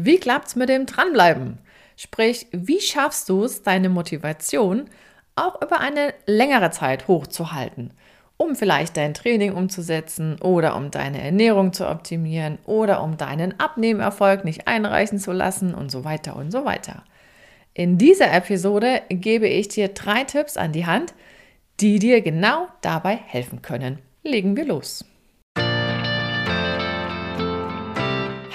Wie klappt's mit dem Dranbleiben? Sprich, wie schaffst du es, deine Motivation auch über eine längere Zeit hochzuhalten, um vielleicht dein Training umzusetzen oder um deine Ernährung zu optimieren oder um deinen Abnehmerfolg nicht einreichen zu lassen und so weiter und so weiter. In dieser Episode gebe ich dir drei Tipps an die Hand, die dir genau dabei helfen können. Legen wir los.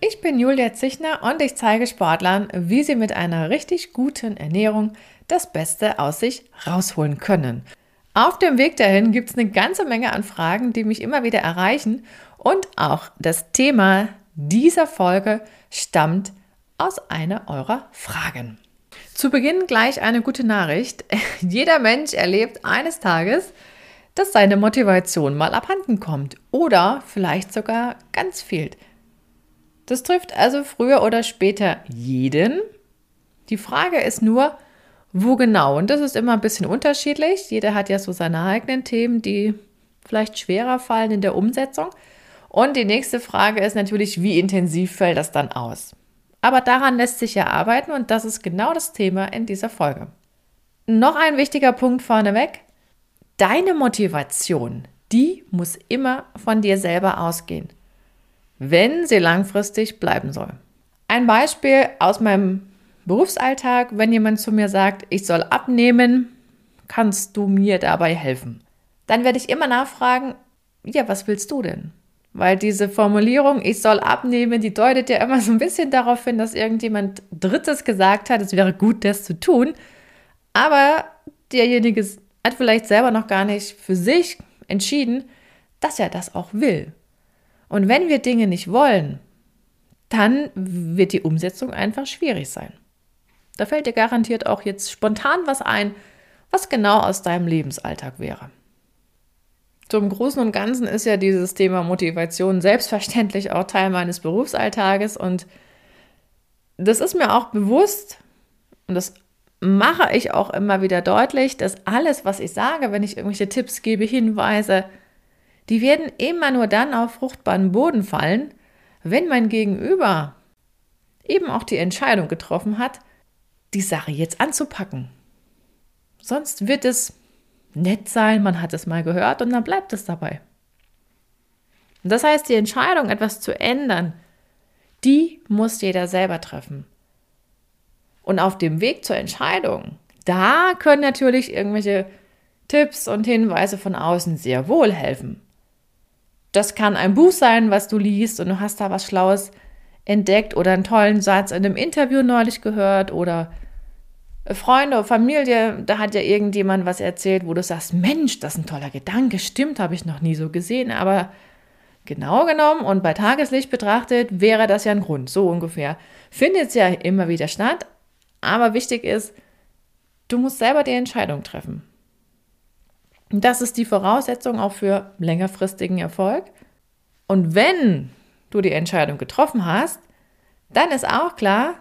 ich bin Julia Zichner und ich zeige Sportlern, wie sie mit einer richtig guten Ernährung das Beste aus sich rausholen können. Auf dem Weg dahin gibt es eine ganze Menge an Fragen, die mich immer wieder erreichen und auch das Thema dieser Folge stammt aus einer eurer Fragen. Zu Beginn gleich eine gute Nachricht. Jeder Mensch erlebt eines Tages, dass seine Motivation mal abhanden kommt oder vielleicht sogar ganz fehlt. Das trifft also früher oder später jeden. Die Frage ist nur, wo genau? Und das ist immer ein bisschen unterschiedlich. Jeder hat ja so seine eigenen Themen, die vielleicht schwerer fallen in der Umsetzung. Und die nächste Frage ist natürlich, wie intensiv fällt das dann aus? Aber daran lässt sich ja arbeiten und das ist genau das Thema in dieser Folge. Noch ein wichtiger Punkt vorneweg. Deine Motivation, die muss immer von dir selber ausgehen wenn sie langfristig bleiben soll. Ein Beispiel aus meinem Berufsalltag, wenn jemand zu mir sagt, ich soll abnehmen, kannst du mir dabei helfen? Dann werde ich immer nachfragen, ja, was willst du denn? Weil diese Formulierung, ich soll abnehmen, die deutet ja immer so ein bisschen darauf hin, dass irgendjemand Drittes gesagt hat, es wäre gut, das zu tun. Aber derjenige hat vielleicht selber noch gar nicht für sich entschieden, dass er das auch will. Und wenn wir Dinge nicht wollen, dann wird die Umsetzung einfach schwierig sein. Da fällt dir garantiert auch jetzt spontan was ein, was genau aus deinem Lebensalltag wäre. Zum Großen und Ganzen ist ja dieses Thema Motivation selbstverständlich auch Teil meines Berufsalltages und das ist mir auch bewusst und das mache ich auch immer wieder deutlich, dass alles, was ich sage, wenn ich irgendwelche Tipps gebe, Hinweise, die werden immer nur dann auf fruchtbaren Boden fallen, wenn mein Gegenüber eben auch die Entscheidung getroffen hat, die Sache jetzt anzupacken. Sonst wird es nett sein, man hat es mal gehört und dann bleibt es dabei. Und das heißt, die Entscheidung, etwas zu ändern, die muss jeder selber treffen. Und auf dem Weg zur Entscheidung, da können natürlich irgendwelche Tipps und Hinweise von außen sehr wohl helfen. Das kann ein Buch sein, was du liest und du hast da was Schlaues entdeckt oder einen tollen Satz in einem Interview neulich gehört oder Freunde, Familie, da hat ja irgendjemand was erzählt, wo du sagst, Mensch, das ist ein toller Gedanke, stimmt, habe ich noch nie so gesehen, aber genau genommen und bei Tageslicht betrachtet wäre das ja ein Grund, so ungefähr. Findet es ja immer wieder statt, aber wichtig ist, du musst selber die Entscheidung treffen. Das ist die Voraussetzung auch für längerfristigen Erfolg. Und wenn du die Entscheidung getroffen hast, dann ist auch klar,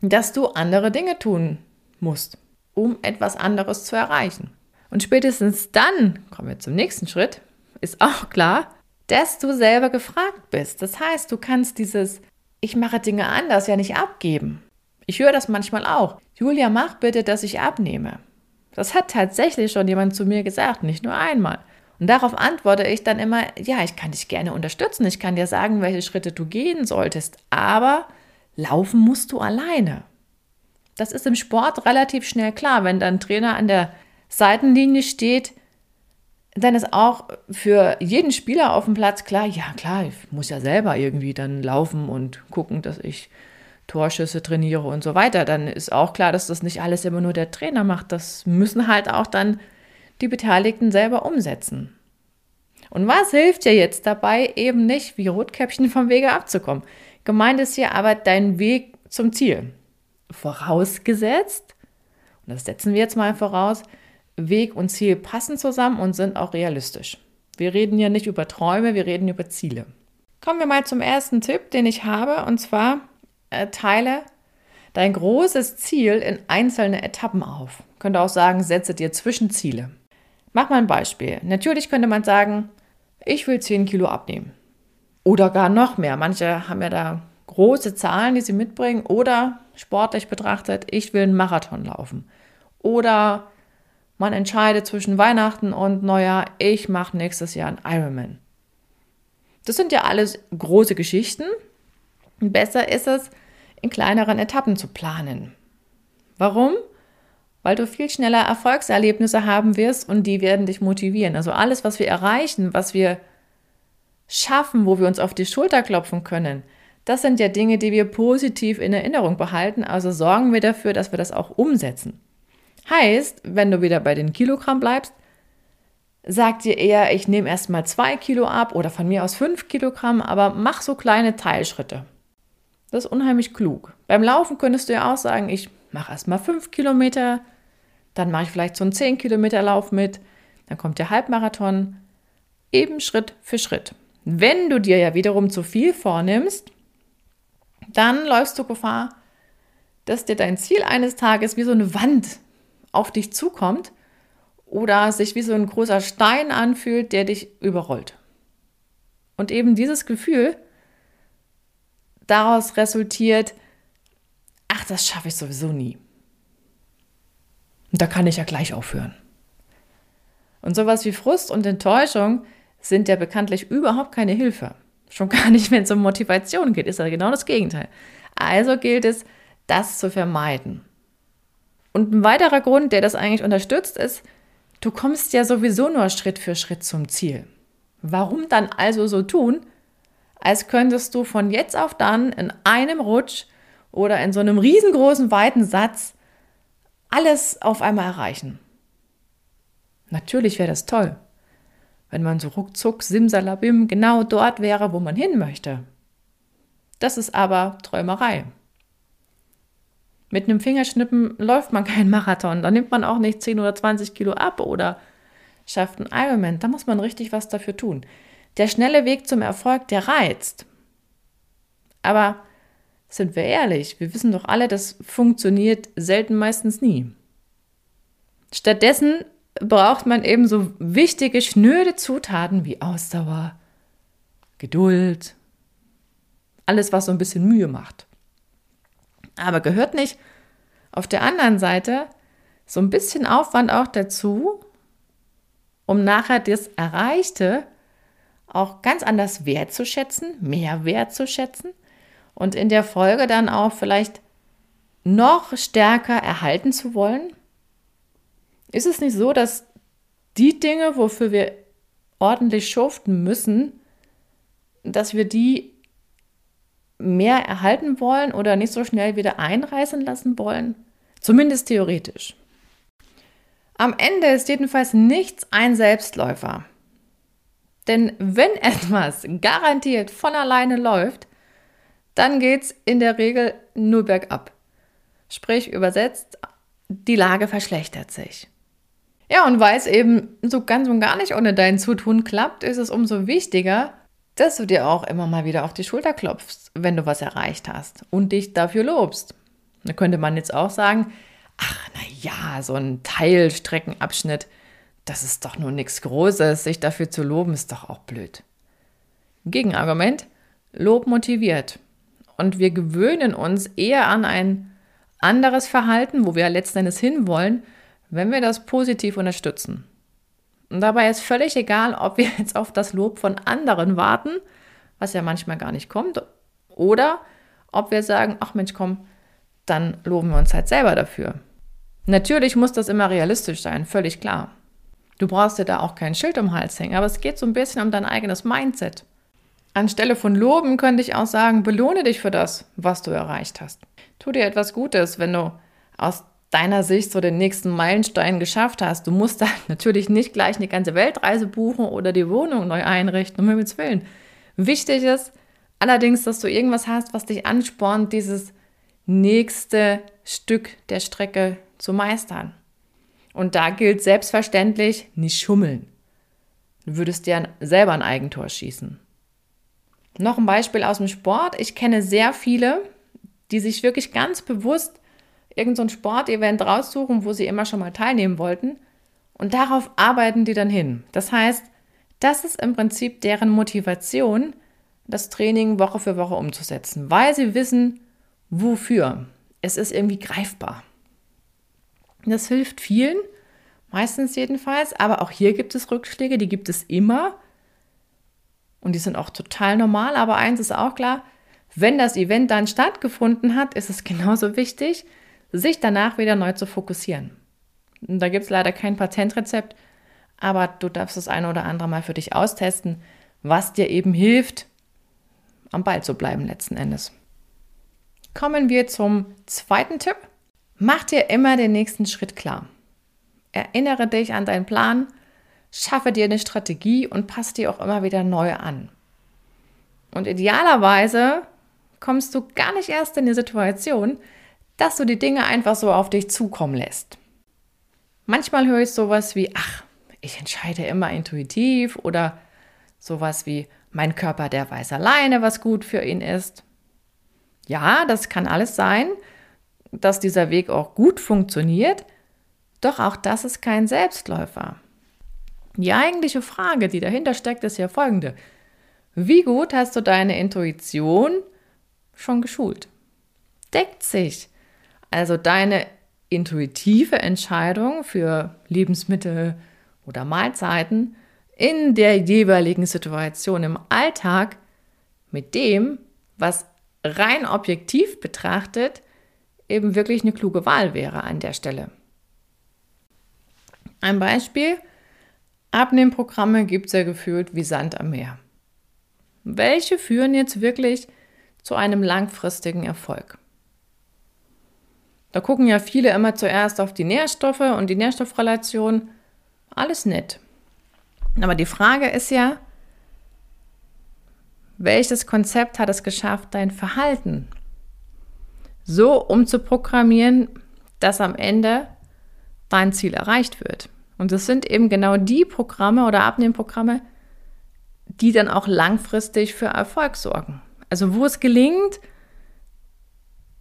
dass du andere Dinge tun musst, um etwas anderes zu erreichen. Und spätestens dann, kommen wir zum nächsten Schritt, ist auch klar, dass du selber gefragt bist. Das heißt, du kannst dieses Ich mache Dinge anders ja nicht abgeben. Ich höre das manchmal auch. Julia, mach bitte, dass ich abnehme. Das hat tatsächlich schon jemand zu mir gesagt, nicht nur einmal. Und darauf antworte ich dann immer, ja, ich kann dich gerne unterstützen, ich kann dir sagen, welche Schritte du gehen solltest, aber laufen musst du alleine. Das ist im Sport relativ schnell klar. Wenn dein Trainer an der Seitenlinie steht, dann ist auch für jeden Spieler auf dem Platz klar, ja klar, ich muss ja selber irgendwie dann laufen und gucken, dass ich Torschüsse trainiere und so weiter, dann ist auch klar, dass das nicht alles immer nur der Trainer macht. Das müssen halt auch dann die Beteiligten selber umsetzen. Und was hilft dir jetzt dabei, eben nicht wie Rotkäppchen vom Wege abzukommen? Gemeint ist hier aber dein Weg zum Ziel. vorausgesetzt, und das setzen wir jetzt mal voraus, Weg und Ziel passen zusammen und sind auch realistisch. Wir reden ja nicht über Träume, wir reden über Ziele. Kommen wir mal zum ersten Tipp, den ich habe, und zwar äh, teile dein großes Ziel in einzelne Etappen auf. Könnte auch sagen, setze dir Zwischenziele. Mach mal ein Beispiel. Natürlich könnte man sagen, ich will 10 Kilo abnehmen. Oder gar noch mehr. Manche haben ja da große Zahlen, die sie mitbringen. Oder sportlich betrachtet, ich will einen Marathon laufen. Oder man entscheidet zwischen Weihnachten und Neujahr, ich mache nächstes Jahr einen Ironman. Das sind ja alles große Geschichten. Besser ist es, in kleineren Etappen zu planen. Warum? Weil du viel schneller Erfolgserlebnisse haben wirst und die werden dich motivieren. Also alles, was wir erreichen, was wir schaffen, wo wir uns auf die Schulter klopfen können, das sind ja Dinge, die wir positiv in Erinnerung behalten. Also sorgen wir dafür, dass wir das auch umsetzen. Heißt, wenn du wieder bei den Kilogramm bleibst, sag dir eher, ich nehme erstmal zwei Kilo ab oder von mir aus fünf Kilogramm, aber mach so kleine Teilschritte. Das ist unheimlich klug. Beim Laufen könntest du ja auch sagen, ich mache erstmal fünf Kilometer, dann mache ich vielleicht so einen zehn Kilometer Lauf mit, dann kommt der Halbmarathon, eben Schritt für Schritt. Wenn du dir ja wiederum zu viel vornimmst, dann läufst du Gefahr, dass dir dein Ziel eines Tages wie so eine Wand auf dich zukommt oder sich wie so ein großer Stein anfühlt, der dich überrollt. Und eben dieses Gefühl daraus resultiert, ach, das schaffe ich sowieso nie. Und da kann ich ja gleich aufhören. Und sowas wie Frust und Enttäuschung sind ja bekanntlich überhaupt keine Hilfe. Schon gar nicht, wenn es um Motivation geht, ist ja genau das Gegenteil. Also gilt es, das zu vermeiden. Und ein weiterer Grund, der das eigentlich unterstützt, ist, du kommst ja sowieso nur Schritt für Schritt zum Ziel. Warum dann also so tun, als könntest du von jetzt auf dann in einem Rutsch oder in so einem riesengroßen, weiten Satz alles auf einmal erreichen? Natürlich wäre das toll, wenn man so ruckzuck, simsalabim, genau dort wäre, wo man hin möchte. Das ist aber Träumerei. Mit einem Fingerschnippen läuft man keinen Marathon. Da nimmt man auch nicht 10 oder 20 Kilo ab oder schafft einen Ironman. Da muss man richtig was dafür tun. Der schnelle Weg zum Erfolg, der reizt. Aber sind wir ehrlich, wir wissen doch alle, das funktioniert selten meistens nie. Stattdessen braucht man eben so wichtige, schnöde Zutaten wie Ausdauer, Geduld, alles, was so ein bisschen Mühe macht. Aber gehört nicht auf der anderen Seite so ein bisschen Aufwand auch dazu, um nachher das Erreichte auch ganz anders wertzuschätzen, mehr wertzuschätzen und in der Folge dann auch vielleicht noch stärker erhalten zu wollen? Ist es nicht so, dass die Dinge, wofür wir ordentlich schuften müssen, dass wir die mehr erhalten wollen oder nicht so schnell wieder einreißen lassen wollen? Zumindest theoretisch. Am Ende ist jedenfalls nichts ein Selbstläufer. Denn wenn etwas garantiert von alleine läuft, dann geht es in der Regel nur bergab. Sprich übersetzt, die Lage verschlechtert sich. Ja, und weil es eben so ganz und gar nicht ohne dein Zutun klappt, ist es umso wichtiger, dass du dir auch immer mal wieder auf die Schulter klopfst, wenn du was erreicht hast und dich dafür lobst. Da könnte man jetzt auch sagen, ach na ja, so ein Teilstreckenabschnitt, das ist doch nur nichts Großes, sich dafür zu loben, ist doch auch blöd. Gegenargument, Lob motiviert. Und wir gewöhnen uns eher an ein anderes Verhalten, wo wir letzten Endes hinwollen, wenn wir das positiv unterstützen. Und dabei ist völlig egal, ob wir jetzt auf das Lob von anderen warten, was ja manchmal gar nicht kommt, oder ob wir sagen, ach Mensch, komm, dann loben wir uns halt selber dafür. Natürlich muss das immer realistisch sein, völlig klar. Du brauchst dir da auch kein Schild um Hals hängen, aber es geht so ein bisschen um dein eigenes Mindset. Anstelle von Loben könnte ich auch sagen, belohne dich für das, was du erreicht hast. Tu dir etwas Gutes, wenn du aus deiner Sicht so den nächsten Meilenstein geschafft hast. Du musst da natürlich nicht gleich eine ganze Weltreise buchen oder die Wohnung neu einrichten, um Himmels Willen. Wichtig ist allerdings, dass du irgendwas hast, was dich anspornt, dieses nächste Stück der Strecke zu meistern. Und da gilt selbstverständlich nicht schummeln. Du würdest dir selber ein Eigentor schießen. Noch ein Beispiel aus dem Sport. Ich kenne sehr viele, die sich wirklich ganz bewusst irgendein so Sportevent raussuchen, wo sie immer schon mal teilnehmen wollten. Und darauf arbeiten die dann hin. Das heißt, das ist im Prinzip deren Motivation, das Training Woche für Woche umzusetzen, weil sie wissen, wofür. Es ist irgendwie greifbar. Das hilft vielen, meistens jedenfalls, aber auch hier gibt es Rückschläge, die gibt es immer. Und die sind auch total normal, aber eins ist auch klar, wenn das Event dann stattgefunden hat, ist es genauso wichtig, sich danach wieder neu zu fokussieren. Und da gibt es leider kein Patentrezept, aber du darfst das eine oder andere mal für dich austesten, was dir eben hilft, am Ball zu bleiben letzten Endes. Kommen wir zum zweiten Tipp. Mach dir immer den nächsten Schritt klar. Erinnere dich an deinen Plan, schaffe dir eine Strategie und passe die auch immer wieder neu an. Und idealerweise kommst du gar nicht erst in die Situation, dass du die Dinge einfach so auf dich zukommen lässt. Manchmal höre ich sowas wie, ach, ich entscheide immer intuitiv oder sowas wie, mein Körper, der weiß alleine, was gut für ihn ist. Ja, das kann alles sein, dass dieser Weg auch gut funktioniert, doch auch das ist kein Selbstläufer. Die eigentliche Frage, die dahinter steckt, ist ja folgende. Wie gut hast du deine Intuition schon geschult? Deckt sich also deine intuitive Entscheidung für Lebensmittel oder Mahlzeiten in der jeweiligen Situation im Alltag mit dem, was rein objektiv betrachtet eben wirklich eine kluge Wahl wäre an der Stelle. Ein Beispiel, Abnehmprogramme gibt es ja gefühlt wie Sand am Meer. Welche führen jetzt wirklich zu einem langfristigen Erfolg? Da gucken ja viele immer zuerst auf die Nährstoffe und die Nährstoffrelation. Alles nett. Aber die Frage ist ja, welches Konzept hat es geschafft, dein Verhalten so umzuprogrammieren, dass am Ende dein Ziel erreicht wird? Und es sind eben genau die Programme oder Abnehmprogramme, die dann auch langfristig für Erfolg sorgen. Also wo es gelingt,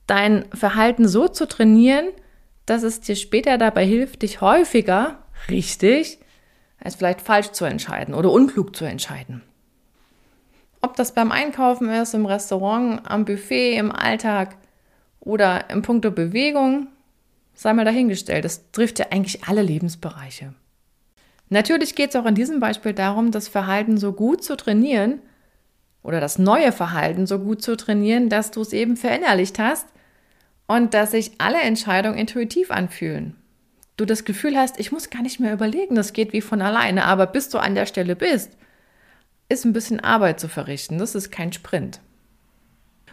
dein Verhalten so zu trainieren, dass es dir später dabei hilft, dich häufiger richtig als vielleicht falsch zu entscheiden oder unklug zu entscheiden. Ob das beim Einkaufen ist, im Restaurant, am Buffet, im Alltag oder im Punkto Bewegung, sei mal dahingestellt. Das trifft ja eigentlich alle Lebensbereiche. Natürlich geht es auch in diesem Beispiel darum, das Verhalten so gut zu trainieren oder das neue Verhalten so gut zu trainieren, dass du es eben verinnerlicht hast und dass sich alle Entscheidungen intuitiv anfühlen. Du das Gefühl hast, ich muss gar nicht mehr überlegen, das geht wie von alleine, aber bis du an der Stelle bist, ist ein bisschen Arbeit zu verrichten. Das ist kein Sprint.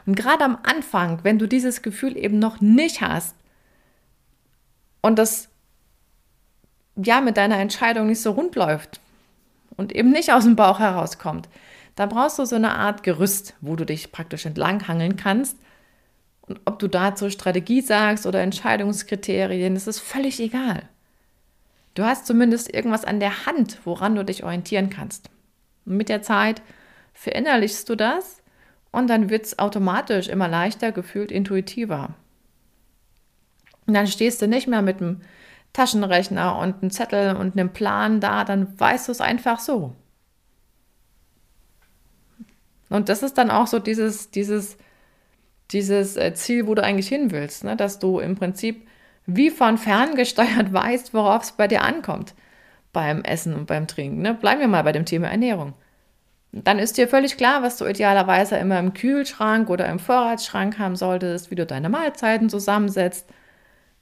Und gerade am Anfang, wenn du dieses Gefühl eben noch nicht hast und das ja mit deiner Entscheidung nicht so rund läuft und eben nicht aus dem Bauch herauskommt, da brauchst du so eine Art Gerüst, wo du dich praktisch entlanghangeln kannst und ob du dazu Strategie sagst oder Entscheidungskriterien, das ist völlig egal. Du hast zumindest irgendwas an der Hand, woran du dich orientieren kannst. Und mit der Zeit verinnerlichst du das und dann wird es automatisch immer leichter, gefühlt intuitiver. Und dann stehst du nicht mehr mit einem Taschenrechner und einem Zettel und einem Plan da, dann weißt du es einfach so. Und das ist dann auch so dieses, dieses dieses äh, Ziel, wo du eigentlich hin willst, ne? dass du im Prinzip wie von fern gesteuert weißt, worauf es bei dir ankommt beim Essen und beim Trinken. Ne? Bleiben wir mal bei dem Thema Ernährung. Dann ist dir völlig klar, was du idealerweise immer im Kühlschrank oder im Vorratsschrank haben solltest, wie du deine Mahlzeiten zusammensetzt.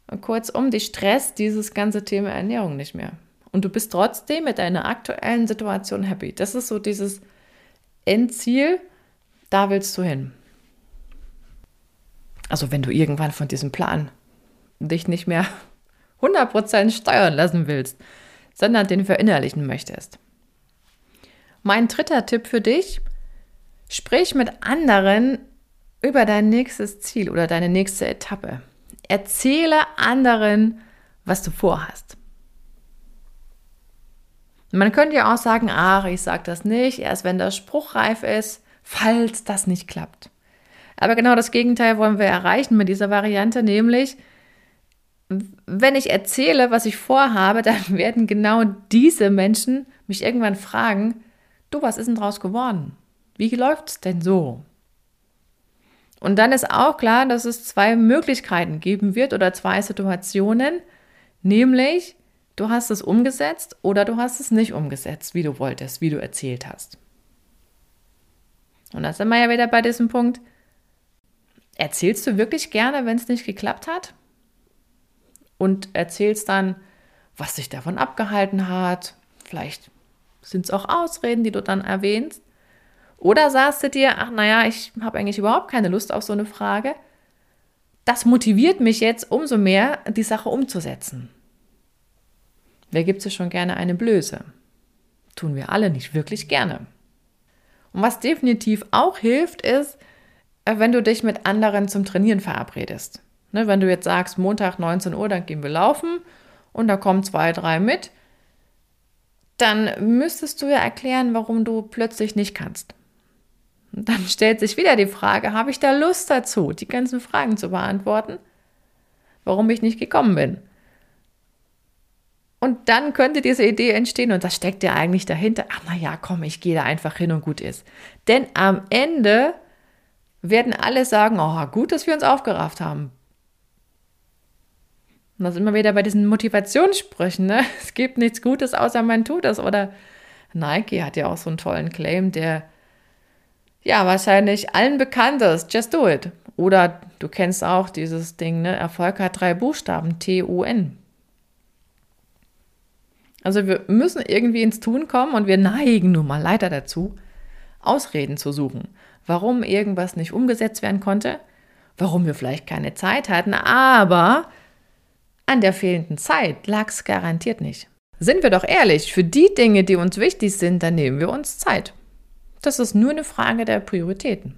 Und kurzum, dich stresst dieses ganze Thema Ernährung nicht mehr. Und du bist trotzdem mit deiner aktuellen Situation happy. Das ist so dieses Endziel, da willst du hin. Also wenn du irgendwann von diesem Plan dich nicht mehr 100% steuern lassen willst, sondern den verinnerlichen möchtest. Mein dritter Tipp für dich, sprich mit anderen über dein nächstes Ziel oder deine nächste Etappe. Erzähle anderen, was du vorhast. Man könnte ja auch sagen, ach, ich sage das nicht, erst wenn das spruchreif ist, falls das nicht klappt. Aber genau das Gegenteil wollen wir erreichen mit dieser Variante, nämlich, wenn ich erzähle, was ich vorhabe, dann werden genau diese Menschen mich irgendwann fragen, du, was ist denn draus geworden? Wie läuft es denn so? Und dann ist auch klar, dass es zwei Möglichkeiten geben wird oder zwei Situationen, nämlich du hast es umgesetzt oder du hast es nicht umgesetzt, wie du wolltest, wie du erzählt hast. Und da sind wir ja wieder bei diesem Punkt, erzählst du wirklich gerne, wenn es nicht geklappt hat? Und erzählst dann, was dich davon abgehalten hat. Vielleicht sind es auch Ausreden, die du dann erwähnst. Oder sagst du dir, ach naja, ich habe eigentlich überhaupt keine Lust auf so eine Frage. Das motiviert mich jetzt umso mehr, die Sache umzusetzen. Wer gibt sich schon gerne eine Blöße? Tun wir alle nicht wirklich gerne. Und was definitiv auch hilft, ist, äh, wenn du dich mit anderen zum Trainieren verabredest. Ne, wenn du jetzt sagst, Montag 19 Uhr, dann gehen wir laufen und da kommen zwei, drei mit, dann müsstest du ja erklären, warum du plötzlich nicht kannst. Und dann stellt sich wieder die Frage, habe ich da Lust dazu, die ganzen Fragen zu beantworten, warum ich nicht gekommen bin? Und dann könnte diese Idee entstehen und das steckt ja eigentlich dahinter. Ach naja, komm, ich gehe da einfach hin und gut ist. Denn am Ende werden alle sagen, oh, gut, dass wir uns aufgerafft haben. Und das immer wieder bei diesen Motivationssprüchen, ne? Es gibt nichts Gutes, außer man tut es. Oder Nike hat ja auch so einen tollen Claim, der ja, wahrscheinlich allen bekannt ist. Just do it. Oder du kennst auch dieses Ding, ne? Erfolg hat drei Buchstaben, T-U-N. Also wir müssen irgendwie ins Tun kommen und wir neigen nun mal leider dazu, Ausreden zu suchen. Warum irgendwas nicht umgesetzt werden konnte, warum wir vielleicht keine Zeit hatten, aber an der fehlenden Zeit lag es garantiert nicht. Sind wir doch ehrlich, für die Dinge, die uns wichtig sind, dann nehmen wir uns Zeit. Das ist nur eine Frage der Prioritäten.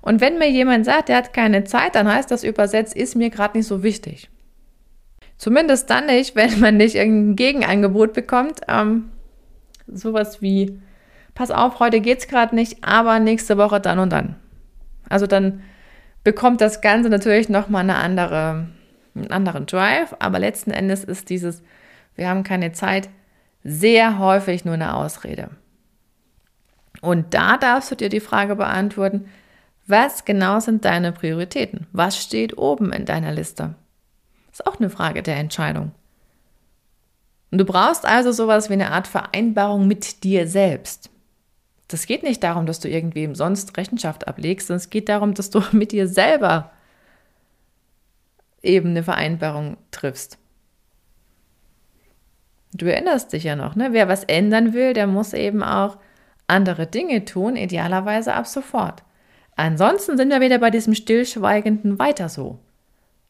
Und wenn mir jemand sagt, er hat keine Zeit, dann heißt das übersetzt, ist mir gerade nicht so wichtig. Zumindest dann nicht, wenn man nicht irgendein Gegenangebot bekommt. Ähm, sowas wie, pass auf, heute geht's gerade nicht, aber nächste Woche dann und dann. Also dann bekommt das Ganze natürlich nochmal eine andere, einen anderen Drive, aber letzten Endes ist dieses, wir haben keine Zeit, sehr häufig nur eine Ausrede. Und da darfst du dir die Frage beantworten, was genau sind deine Prioritäten? Was steht oben in deiner Liste? Ist auch eine Frage der Entscheidung. Und du brauchst also sowas wie eine Art Vereinbarung mit dir selbst. Das geht nicht darum, dass du irgendwem sonst Rechenschaft ablegst, sondern es geht darum, dass du mit dir selber eben eine Vereinbarung triffst. Du erinnerst dich ja noch, ne? Wer was ändern will, der muss eben auch andere Dinge tun, idealerweise ab sofort. Ansonsten sind wir wieder bei diesem stillschweigenden Weiter so.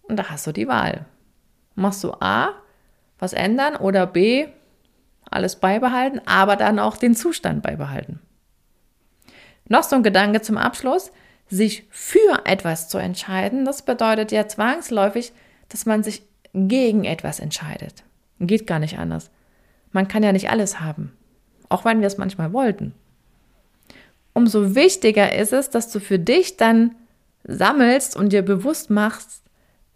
Und da hast du die Wahl. Machst du A, was ändern oder B, alles beibehalten, aber dann auch den Zustand beibehalten. Noch so ein Gedanke zum Abschluss. Sich für etwas zu entscheiden, das bedeutet ja zwangsläufig, dass man sich gegen etwas entscheidet. Geht gar nicht anders. Man kann ja nicht alles haben, auch wenn wir es manchmal wollten umso wichtiger ist es, dass du für dich dann sammelst und dir bewusst machst,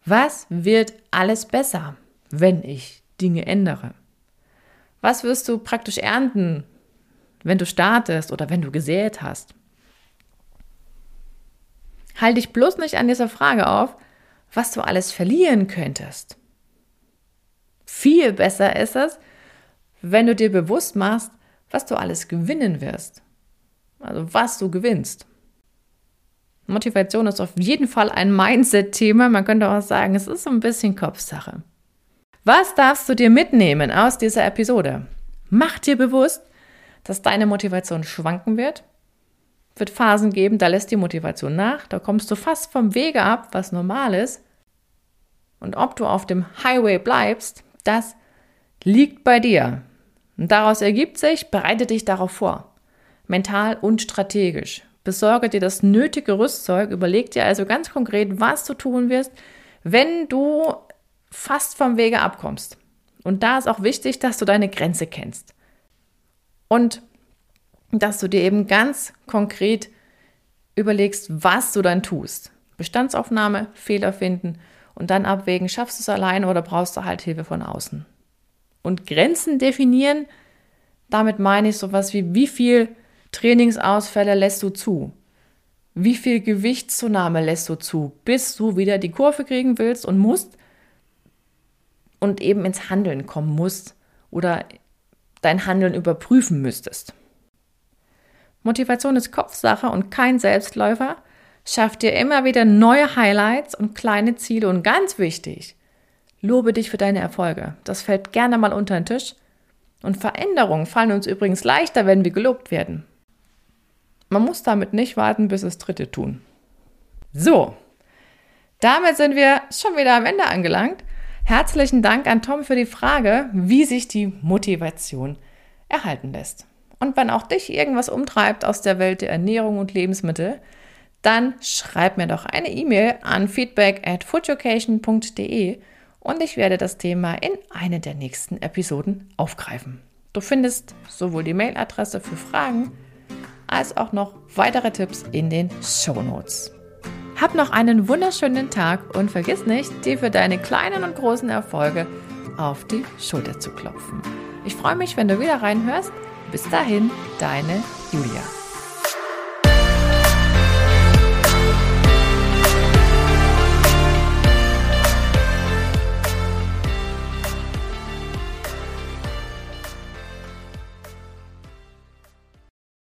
was wird alles besser, wenn ich Dinge ändere? Was wirst du praktisch ernten, wenn du startest oder wenn du gesät hast? Halte dich bloß nicht an dieser Frage auf, was du alles verlieren könntest. Viel besser ist es, wenn du dir bewusst machst, was du alles gewinnen wirst. Also was du gewinnst. Motivation ist auf jeden Fall ein Mindset-Thema. Man könnte auch sagen, es ist so ein bisschen Kopfsache. Was darfst du dir mitnehmen aus dieser Episode? Mach dir bewusst, dass deine Motivation schwanken wird. Wird Phasen geben, da lässt die Motivation nach, da kommst du fast vom Wege ab, was normal ist. Und ob du auf dem Highway bleibst, das liegt bei dir. Und daraus ergibt sich, bereite dich darauf vor mental und strategisch. Besorge dir das nötige Rüstzeug, überleg dir also ganz konkret, was du tun wirst, wenn du fast vom Wege abkommst. Und da ist auch wichtig, dass du deine Grenze kennst. Und dass du dir eben ganz konkret überlegst, was du dann tust. Bestandsaufnahme, Fehler finden und dann abwägen, schaffst du es alleine oder brauchst du halt Hilfe von außen. Und Grenzen definieren, damit meine ich sowas wie, wie viel Trainingsausfälle lässt du zu? Wie viel Gewichtszunahme lässt du zu, bis du wieder die Kurve kriegen willst und musst und eben ins Handeln kommen musst oder dein Handeln überprüfen müsstest. Motivation ist Kopfsache und kein Selbstläufer. Schaff dir immer wieder neue Highlights und kleine Ziele und ganz wichtig, lobe dich für deine Erfolge. Das fällt gerne mal unter den Tisch. Und Veränderungen fallen uns übrigens leichter, wenn wir gelobt werden. Man muss damit nicht warten, bis es Dritte tun. So, damit sind wir schon wieder am Ende angelangt. Herzlichen Dank an Tom für die Frage, wie sich die Motivation erhalten lässt. Und wenn auch dich irgendwas umtreibt aus der Welt der Ernährung und Lebensmittel, dann schreib mir doch eine E-Mail an feedback at foodeducation.de und ich werde das Thema in eine der nächsten Episoden aufgreifen. Du findest sowohl die Mailadresse für Fragen als auch noch weitere Tipps in den Show Notes. Hab noch einen wunderschönen Tag und vergiss nicht, dir für deine kleinen und großen Erfolge auf die Schulter zu klopfen. Ich freue mich, wenn du wieder reinhörst. Bis dahin, deine Julia.